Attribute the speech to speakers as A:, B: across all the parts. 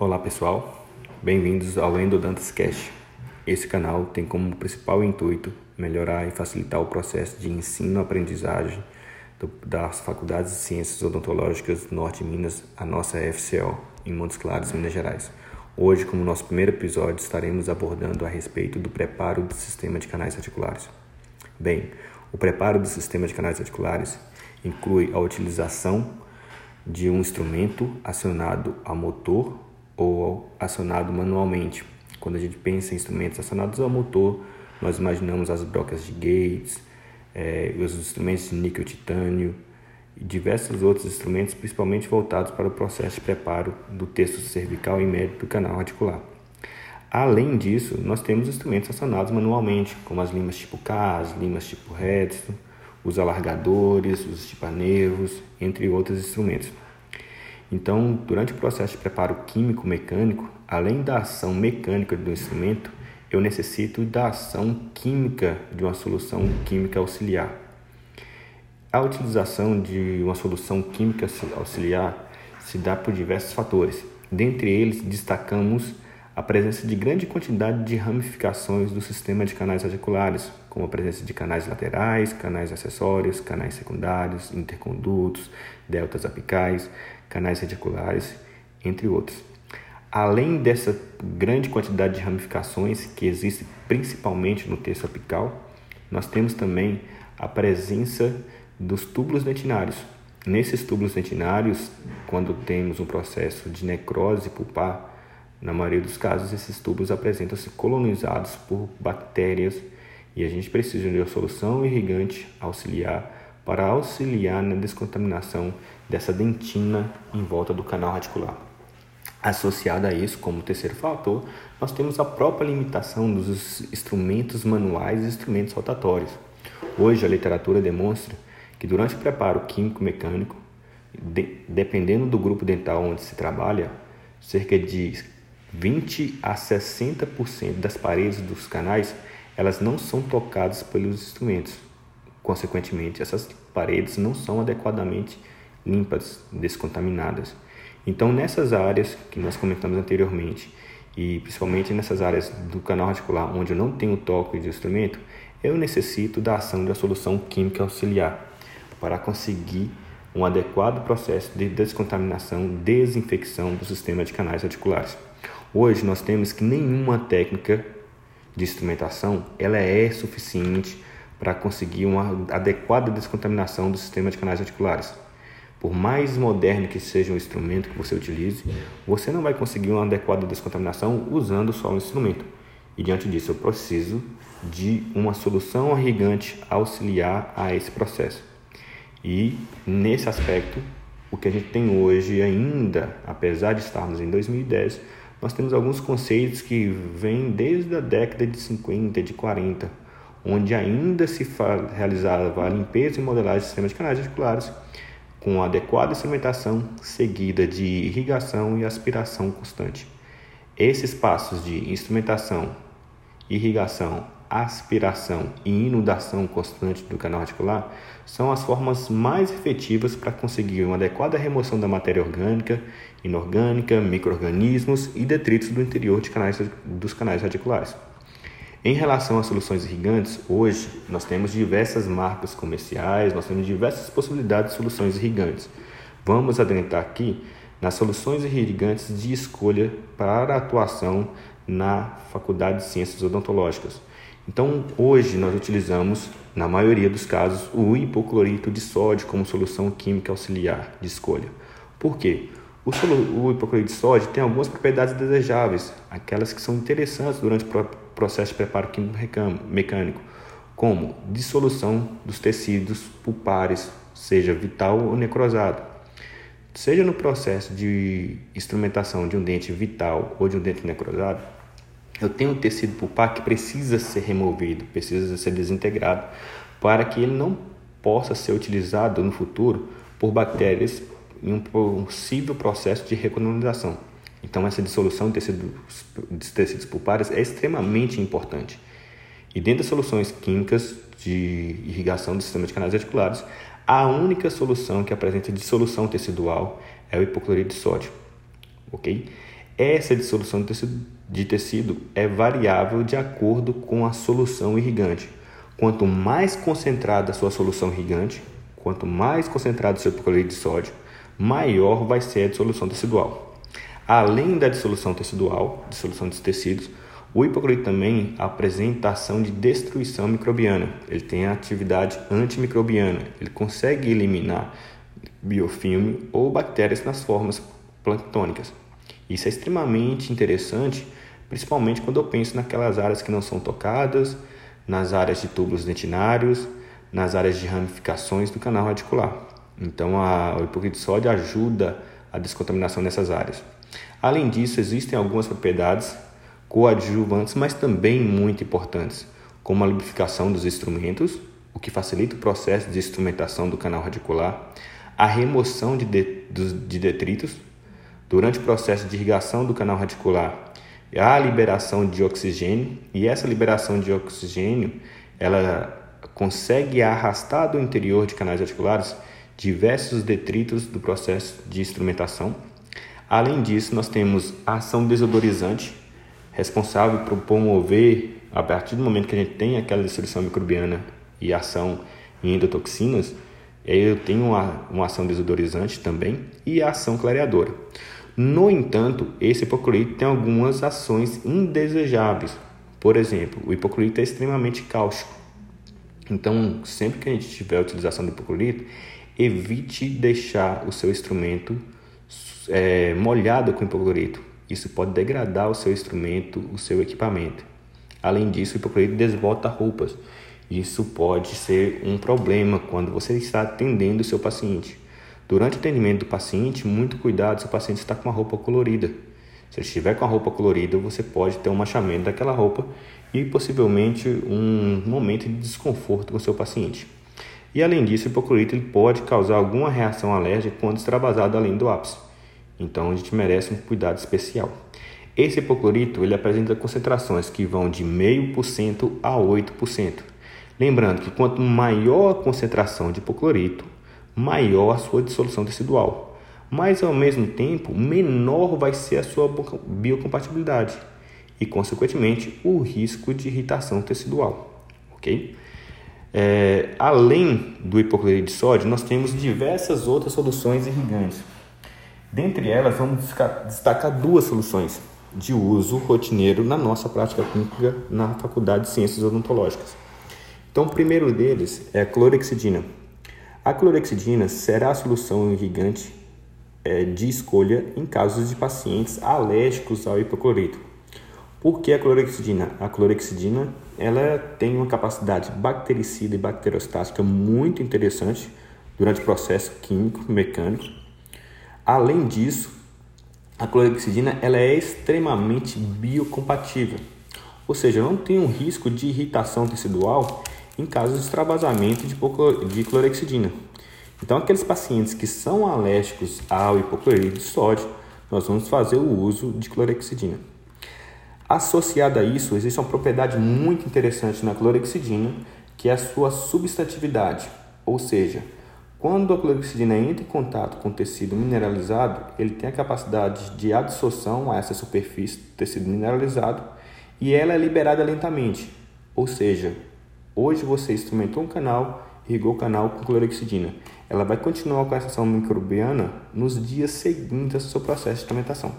A: Olá pessoal, bem-vindos ao Endodantas Cash. Esse canal tem como principal intuito melhorar e facilitar o processo de ensino-aprendizagem das Faculdades de Ciências Odontológicas Norte Minas, a nossa FCO, em Montes Claros, Minas Gerais. Hoje, como nosso primeiro episódio, estaremos abordando a respeito do preparo do sistema de canais articulares. Bem, o preparo do sistema de canais articulares inclui a utilização de um instrumento acionado a motor ou acionado manualmente. Quando a gente pensa em instrumentos acionados ao motor, nós imaginamos as brocas de Gates, eh, os instrumentos de níquel titânio e diversos outros instrumentos, principalmente voltados para o processo de preparo do texto cervical e médio do canal articular. Além disso, nós temos instrumentos acionados manualmente, como as limas tipo K, as limas tipo Redstone, os alargadores, os estipanervos, entre outros instrumentos. Então, durante o processo de preparo químico-mecânico, além da ação mecânica do instrumento, eu necessito da ação química de uma solução química auxiliar. A utilização de uma solução química auxiliar se dá por diversos fatores. Dentre eles, destacamos a presença de grande quantidade de ramificações do sistema de canais articulares, como a presença de canais laterais, canais acessórios, canais secundários, intercondutos, deltas apicais, canais radiculares, entre outros. Além dessa grande quantidade de ramificações que existe principalmente no terço apical, nós temos também a presença dos túbulos dentinários. Nesses túbulos dentinários, quando temos um processo de necrose pulpar, na maioria dos casos esses tubos apresentam-se colonizados por bactérias e a gente precisa de uma solução irrigante auxiliar para auxiliar na descontaminação dessa dentina em volta do canal radicular. Associada a isso, como terceiro fator, nós temos a própria limitação dos instrumentos manuais e instrumentos rotatórios. Hoje, a literatura demonstra que durante o preparo químico-mecânico, de, dependendo do grupo dental onde se trabalha, cerca de 20 a 60% das paredes dos canais elas não são tocadas pelos instrumentos. Consequentemente, essas paredes não são adequadamente limpas, descontaminadas. Então, nessas áreas que nós comentamos anteriormente, e principalmente nessas áreas do canal radicular onde eu não tenho toque de instrumento, eu necessito da ação da solução química auxiliar para conseguir um adequado processo de descontaminação, desinfecção do sistema de canais articulares. Hoje nós temos que nenhuma técnica de instrumentação ela é suficiente para conseguir uma adequada descontaminação do sistema de canais articulares. Por mais moderno que seja o instrumento que você utilize, você não vai conseguir uma adequada descontaminação usando só o instrumento. E diante disso, eu preciso de uma solução irrigante auxiliar a esse processo. E nesse aspecto, o que a gente tem hoje ainda, apesar de estarmos em 2010, nós temos alguns conceitos que vêm desde a década de 50, de 40, onde ainda se realizava a limpeza e modelagem do sistema de canais articulares com adequada instrumentação seguida de irrigação e aspiração constante. Esses passos de instrumentação, irrigação, aspiração e inundação constante do canal articular são as formas mais efetivas para conseguir uma adequada remoção da matéria orgânica, inorgânica, microorganismos e detritos do interior de canais, dos canais radiculares. Em relação às soluções irrigantes, hoje nós temos diversas marcas comerciais, nós temos diversas possibilidades de soluções irrigantes. Vamos adentrar aqui nas soluções irrigantes de escolha para atuação na Faculdade de Ciências Odontológicas. Então, hoje nós utilizamos, na maioria dos casos, o hipoclorito de sódio como solução química auxiliar de escolha. Por quê? O, o hipoclorito de sódio tem algumas propriedades desejáveis, aquelas que são interessantes durante o processo de preparo químico mecânico, como dissolução dos tecidos pulpares, seja vital ou necrosado. Seja no processo de instrumentação de um dente vital ou de um dente necrosado, eu tenho um tecido pulpar que precisa ser removido, precisa ser desintegrado, para que ele não possa ser utilizado no futuro por bactérias em um possível processo de recolonização. Então, essa dissolução de tecidos, de tecidos pulpares é extremamente importante. E dentro das soluções químicas de irrigação do sistema de canais articulares, a única solução que apresenta dissolução tecidual é o hipoclorito de sódio. ok? Essa dissolução de tecido é variável de acordo com a solução irrigante. Quanto mais concentrada a sua solução irrigante, quanto mais concentrado o seu hipoclorito de sódio, maior vai ser a dissolução tecidual. Além da dissolução tecidual, dissolução dos tecidos, o hipoclorito também apresenta ação de destruição microbiana. Ele tem atividade antimicrobiana. Ele consegue eliminar biofilme ou bactérias nas formas planctônicas. Isso é extremamente interessante, principalmente quando eu penso naquelas áreas que não são tocadas, nas áreas de túbulos dentinários, nas áreas de ramificações do canal radicular. Então, a, o hipoclorito de sódio ajuda a descontaminação nessas áreas. Além disso, existem algumas propriedades coadjuvantes, mas também muito importantes, como a lubrificação dos instrumentos, o que facilita o processo de instrumentação do canal radicular, a remoção de, de, de detritos durante o processo de irrigação do canal radicular, a liberação de oxigênio, e essa liberação de oxigênio ela consegue arrastar do interior de canais articulares diversos detritos do processo de instrumentação. Além disso, nós temos a ação desodorizante, responsável por promover, a partir do momento que a gente tem aquela dissolução microbiana e ação em endotoxinas, eu tenho uma, uma ação desodorizante também e a ação clareadora. No entanto, esse hipoclorito tem algumas ações indesejáveis. Por exemplo, o hipoclorito é extremamente cáustico. Então, sempre que a gente tiver a utilização do hipoclorito, evite deixar o seu instrumento é, molhado com hipoclorito. Isso pode degradar o seu instrumento, o seu equipamento. Além disso, o hipoclorito desbota roupas. Isso pode ser um problema quando você está atendendo o seu paciente. Durante o atendimento do paciente, muito cuidado se o paciente está com uma roupa colorida. Se ele estiver com a roupa colorida, você pode ter um machamento daquela roupa e possivelmente um momento de desconforto com o seu paciente. E além disso, o hipoclorito ele pode causar alguma reação alérgica quando extravasado além do ápice. Então a gente merece um cuidado especial. Esse hipoclorito ele apresenta concentrações que vão de 0,5% a 8%. Lembrando que quanto maior a concentração de hipoclorito, maior a sua dissolução tecidual. Mas ao mesmo tempo, menor vai ser a sua biocompatibilidade e, consequentemente, o risco de irritação tecidual. Ok? É, além do hipoclorito de sódio, nós temos diversas outras soluções irrigantes. Dentre elas, vamos destacar duas soluções de uso rotineiro na nossa prática clínica na Faculdade de Ciências Odontológicas. Então, o primeiro deles é a clorexidina. A clorexidina será a solução irrigante é, de escolha em casos de pacientes alérgicos ao hipoclorito. Por que a clorexidina? A clorexidina ela tem uma capacidade bactericida e bacteriostática muito interessante durante o processo químico mecânico. Além disso, a clorexidina ela é extremamente biocompatível, ou seja, não tem um risco de irritação tecidual em caso de extravasamento de clorexidina. Então, aqueles pacientes que são alérgicos ao hipoclorito de sódio, nós vamos fazer o uso de clorexidina. Associada a isso, existe uma propriedade muito interessante na clorexidina, que é a sua substantividade, ou seja, quando a clorexidina entra em contato com o tecido mineralizado, ele tem a capacidade de absorção a essa superfície do tecido mineralizado e ela é liberada lentamente. Ou seja, hoje você instrumentou um canal, irrigou o canal com clorexidina. Ela vai continuar com essa ação microbiana nos dias seguintes ao seu processo de instrumentação.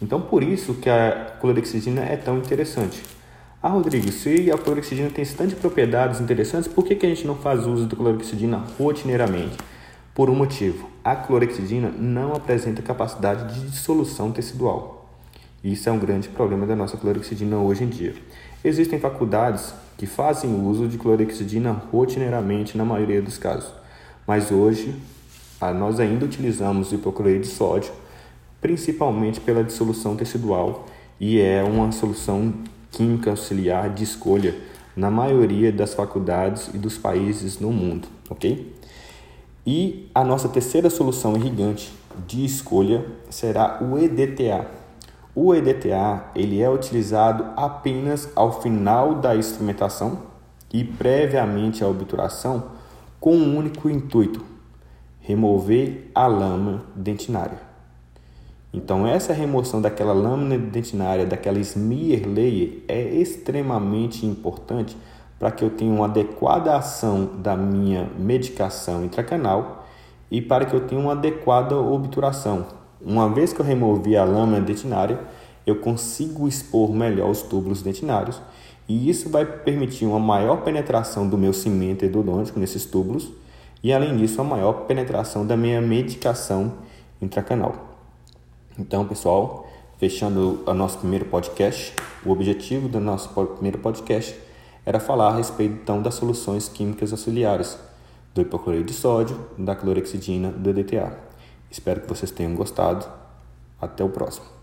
A: Então, por isso que a clorexidina é tão interessante. Ah, Rodrigo, se a clorexidina tem tantas propriedades interessantes, por que, que a gente não faz uso da clorexidina rotineiramente? Por um motivo, a clorexidina não apresenta capacidade de dissolução tecidual. Isso é um grande problema da nossa clorexidina hoje em dia. Existem faculdades que fazem uso de clorexidina rotineiramente na maioria dos casos, mas hoje nós ainda utilizamos o hipoclorito de sódio principalmente pela dissolução tecidual e é uma solução química auxiliar de escolha na maioria das faculdades e dos países no mundo, ok? E a nossa terceira solução irrigante de escolha será o EDTA. O EDTA ele é utilizado apenas ao final da instrumentação e previamente à obturação com um único intuito: remover a lama dentinária. Então, essa remoção daquela lâmina dentinária, daquela smear layer, é extremamente importante para que eu tenha uma adequada ação da minha medicação intracanal e para que eu tenha uma adequada obturação. Uma vez que eu removi a lâmina dentinária, eu consigo expor melhor os túbulos dentinários e isso vai permitir uma maior penetração do meu cimento endodôntico nesses túbulos e, além disso, a maior penetração da minha medicação intracanal. Então, pessoal, fechando o nosso primeiro podcast, o objetivo do nosso primeiro podcast era falar a respeito então das soluções químicas auxiliares do hipocloreto de sódio, da clorexidina, do DTA. Espero que vocês tenham gostado. Até o próximo.